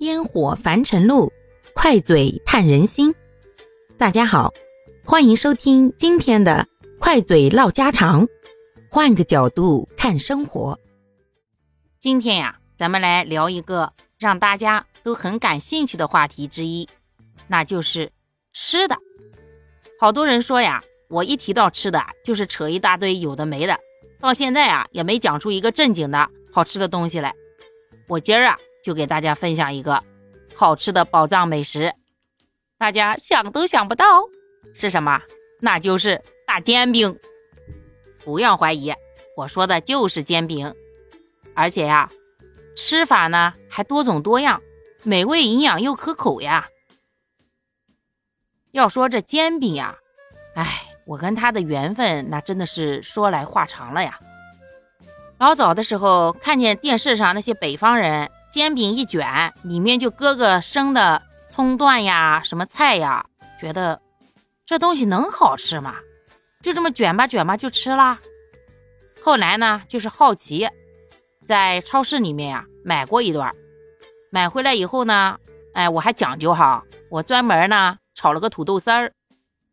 烟火凡尘路，快嘴探人心。大家好，欢迎收听今天的快嘴唠家常，换个角度看生活。今天呀，咱们来聊一个让大家都很感兴趣的话题之一，那就是吃的。好多人说呀，我一提到吃的，就是扯一大堆有的没的，到现在啊，也没讲出一个正经的好吃的东西来。我今儿啊。就给大家分享一个好吃的宝藏美食，大家想都想不到是什么，那就是大煎饼。不要怀疑，我说的就是煎饼，而且呀，吃法呢还多种多样，美味营养又可口呀。要说这煎饼呀，哎，我跟他的缘分那真的是说来话长了呀。老早的时候看见电视上那些北方人。煎饼一卷，里面就搁个生的葱段呀，什么菜呀，觉得这东西能好吃吗？就这么卷吧卷吧就吃啦。后来呢，就是好奇，在超市里面呀买过一段，买回来以后呢，哎，我还讲究哈，我专门呢炒了个土豆丝儿，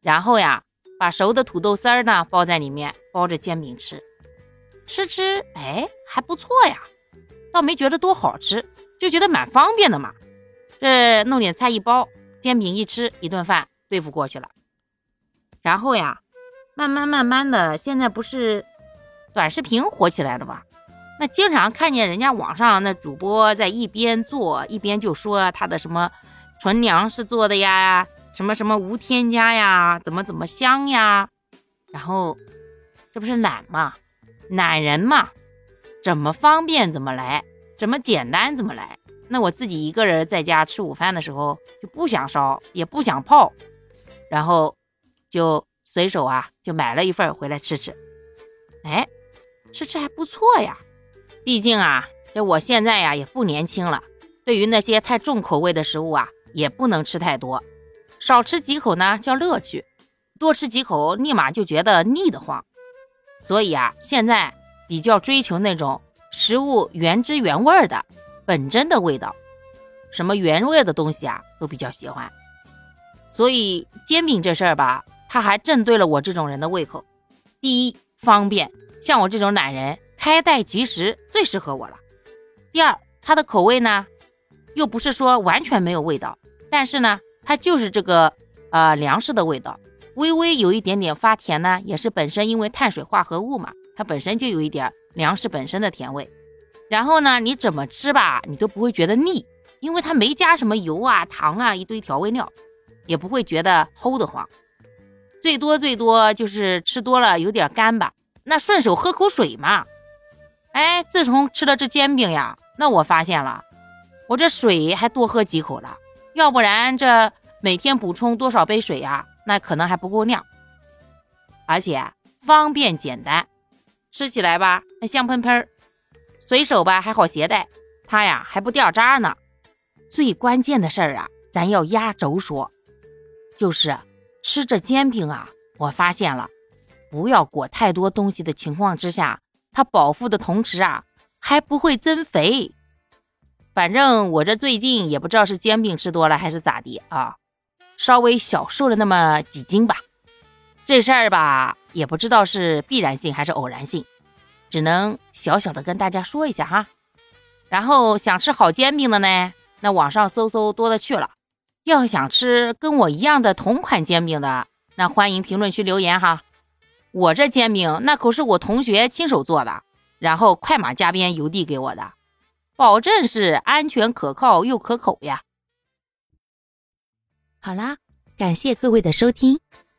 然后呀把熟的土豆丝儿呢包在里面，包着煎饼吃，吃吃，哎，还不错呀。倒没觉得多好吃，就觉得蛮方便的嘛。这弄点菜一包，煎饼一吃，一顿饭对付过去了。然后呀，慢慢慢慢的，现在不是短视频火起来了吗？那经常看见人家网上那主播在一边做一边就说他的什么纯粮食做的呀，什么什么无添加呀，怎么怎么香呀。然后这不是懒吗？懒人嘛。怎么方便怎么来，怎么简单怎么来。那我自己一个人在家吃午饭的时候，就不想烧，也不想泡，然后就随手啊就买了一份回来吃吃。哎，吃吃还不错呀。毕竟啊，这我现在呀也不年轻了，对于那些太重口味的食物啊，也不能吃太多，少吃几口呢叫乐趣，多吃几口立马就觉得腻得慌。所以啊，现在。比较追求那种食物原汁原味的本真的味道，什么原味的东西啊都比较喜欢。所以煎饼这事儿吧，它还正对了我这种人的胃口。第一，方便，像我这种懒人，开袋即食最适合我了。第二，它的口味呢，又不是说完全没有味道，但是呢，它就是这个呃粮食的味道，微微有一点点发甜呢，也是本身因为碳水化合物嘛。它本身就有一点粮食本身的甜味，然后呢，你怎么吃吧，你都不会觉得腻，因为它没加什么油啊、糖啊一堆调味料，也不会觉得齁得慌。最多最多就是吃多了有点干吧，那顺手喝口水嘛。哎，自从吃了这煎饼呀，那我发现了，我这水还多喝几口了，要不然这每天补充多少杯水呀，那可能还不够量。而且方便简单。吃起来吧，那香喷喷儿，随手吧还好携带，它呀还不掉渣呢。最关键的事儿啊，咱要压轴说，就是吃这煎饼啊，我发现了，不要裹太多东西的情况之下，它饱腹的同时啊，还不会增肥。反正我这最近也不知道是煎饼吃多了还是咋的啊，稍微小瘦了那么几斤吧。这事儿吧。也不知道是必然性还是偶然性，只能小小的跟大家说一下哈。然后想吃好煎饼的呢，那网上搜搜多了去了。要想吃跟我一样的同款煎饼的，那欢迎评论区留言哈。我这煎饼那可是我同学亲手做的，然后快马加鞭邮递给我的，保证是安全可靠又可口呀。好啦，感谢各位的收听。